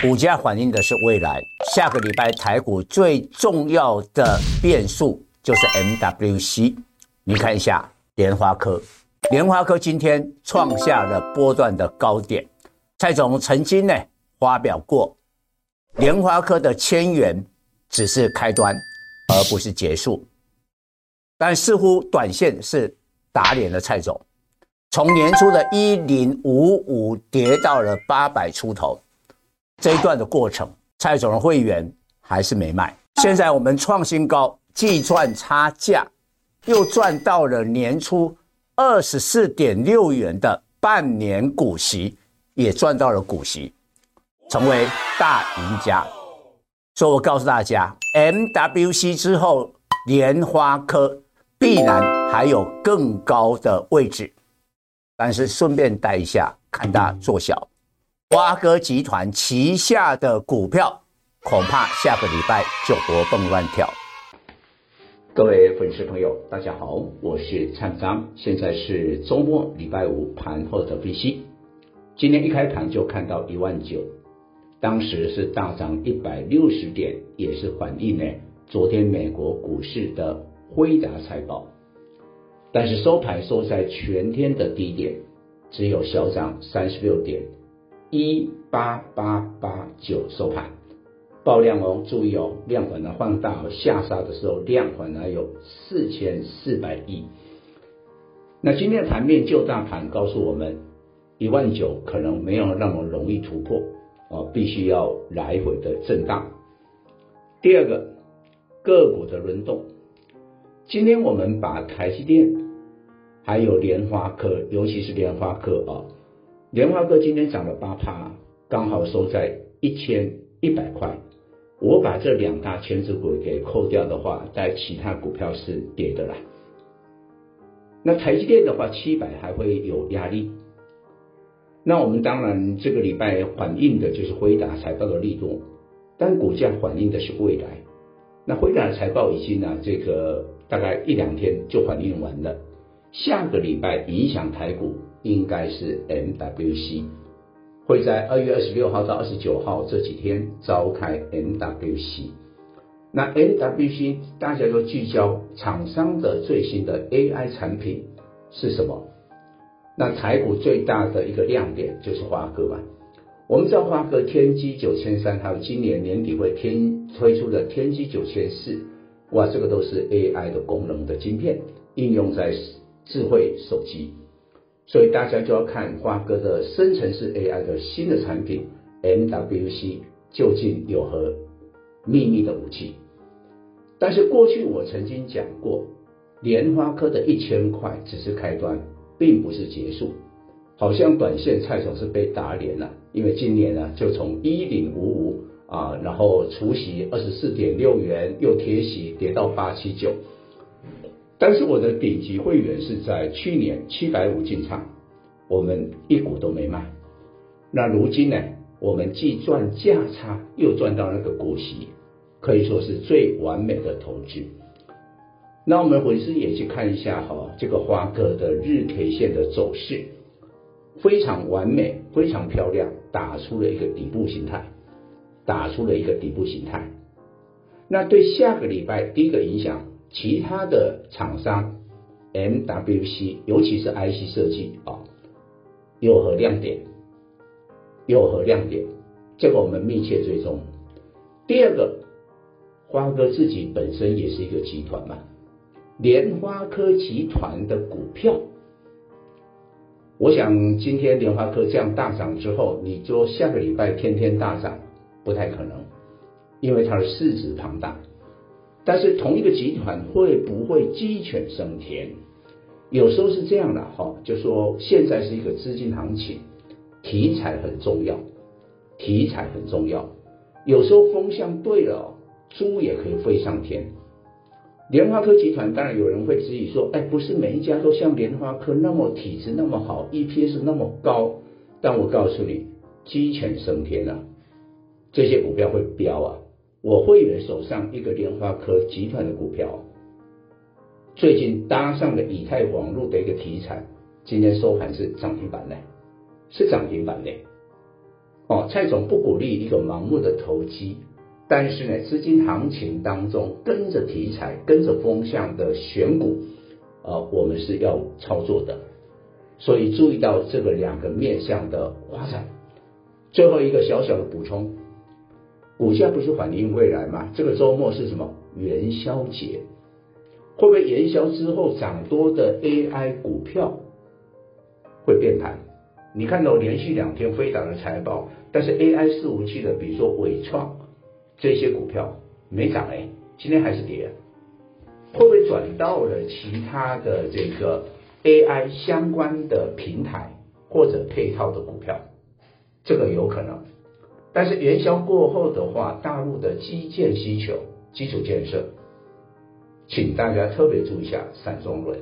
股价反映的是未来。下个礼拜台股最重要的变数就是 MWC。你看一下联发科，联发科今天创下了波段的高点。蔡总曾经呢发表过，联发科的千元只是开端，而不是结束。但似乎短线是打脸了蔡总，从年初的一零五五跌到了八百出头，这一段的过程，蔡总的会员还是没卖。现在我们创新高，既赚差价，又赚到了年初二十四点六元的半年股息，也赚到了股息，成为大赢家。所以我告诉大家，MWC 之后，联发科。必然还有更高的位置，但是顺便带一下，看大做小，挖哥集团旗下的股票，恐怕下个礼拜就活蹦乱跳。各位粉丝朋友，大家好，我是灿章，现在是周末礼拜五盘后的分析。今天一开盘就看到一万九，当时是大涨一百六十点，也是反映呢昨天美国股市的。辉达财报，但是收盘收在全天的低点，只有小涨三十六点，一八八八九收盘，爆量哦，注意哦，量反而放大哦，下杀的时候量反而有四千四百亿。那今天的盘面就大盘告诉我们，一万九可能没有那么容易突破哦，必须要来回的震荡。第二个，个股的轮动。今天我们把台积电，还有联发科，尤其是联发科啊，莲花哥今天涨了八趴，刚好收在一千一百块。我把这两大权值股给扣掉的话，在其他股票是跌的啦。那台积电的话，七百还会有压力。那我们当然这个礼拜反映的就是辉达财报的力度，但股价反映的是未来。那辉达的财报已经呢，这个。大概一两天就反映完了，下个礼拜影响台股应该是 MWC，会在二月二十六号到二十九号这几天召开 MWC。那 MWC 大家都聚焦厂商的最新的 AI 产品是什么？那台股最大的一个亮点就是华哥吧。我们知道华哥天玑九千三，还有今年年底会天推出的天玑九千四。哇，这个都是 AI 的功能的晶片，应用在智慧手机，所以大家就要看花哥的生成式 AI 的新的产品 MWC 究竟有何秘密的武器。但是过去我曾经讲过，莲花科的一千块只是开端，并不是结束。好像短线蔡总是被打脸了，因为今年呢就从一零五五。啊，然后除息二十四点六元，又贴息跌到八七九，但是我的顶级会员是在去年七百五进场，我们一股都没卖。那如今呢，我们既赚价差，又赚到那个股息，可以说是最完美的投资。那我们回师也去看一下哈，这个华哥的日 K 线的走势，非常完美，非常漂亮，打出了一个底部形态。打出了一个底部形态，那对下个礼拜第一个影响，其他的厂商 MWC，尤其是 IC 设计啊，有何亮点？有何亮点？这个我们密切追踪。第二个，华哥自己本身也是一个集团嘛，联发科集团的股票，我想今天联发科这样大涨之后，你就下个礼拜天天大涨。不太可能，因为它的市值庞大。但是同一个集团会不会鸡犬升天？有时候是这样的哈，就说现在是一个资金行情，题材很重要，题材很重要。有时候风向对了，猪也可以飞上天。联发科集团当然有人会质疑说，哎，不是每一家都像联发科那么体质那么好，EPS 那么高。但我告诉你，鸡犬升天啊！这些股票会飙啊！我会员手上一个联发科集团的股票，最近搭上了以太网络的一个题材，今天收盘是涨停板的，是涨停板的。哦，蔡总不鼓励一个盲目的投机，但是呢，资金行情当中跟着题材、跟着风向的选股，呃，我们是要操作的。所以注意到这个两个面向的发展。最后一个小小的补充，股价不是反映未来吗？这个周末是什么？元宵节，会不会元宵之后涨多的 AI 股票会变盘？你看到连续两天飞涨的财报，但是 AI 伺服器的，比如说伟创这些股票没涨哎，今天还是跌，会不会转到了其他的这个 AI 相关的平台或者配套的股票？这个有可能，但是元宵过后的话，大陆的基建需求、基础建设，请大家特别注意一下散装轮。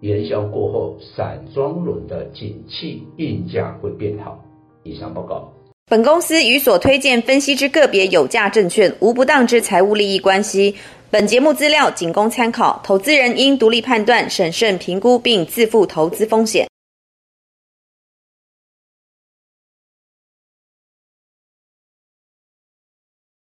元宵过后，散装轮的景气运价会变好。以上报告。本公司与所推荐分析之个别有价证券无不当之财务利益关系。本节目资料仅供参考，投资人应独立判断、审慎评估并自负投资风险。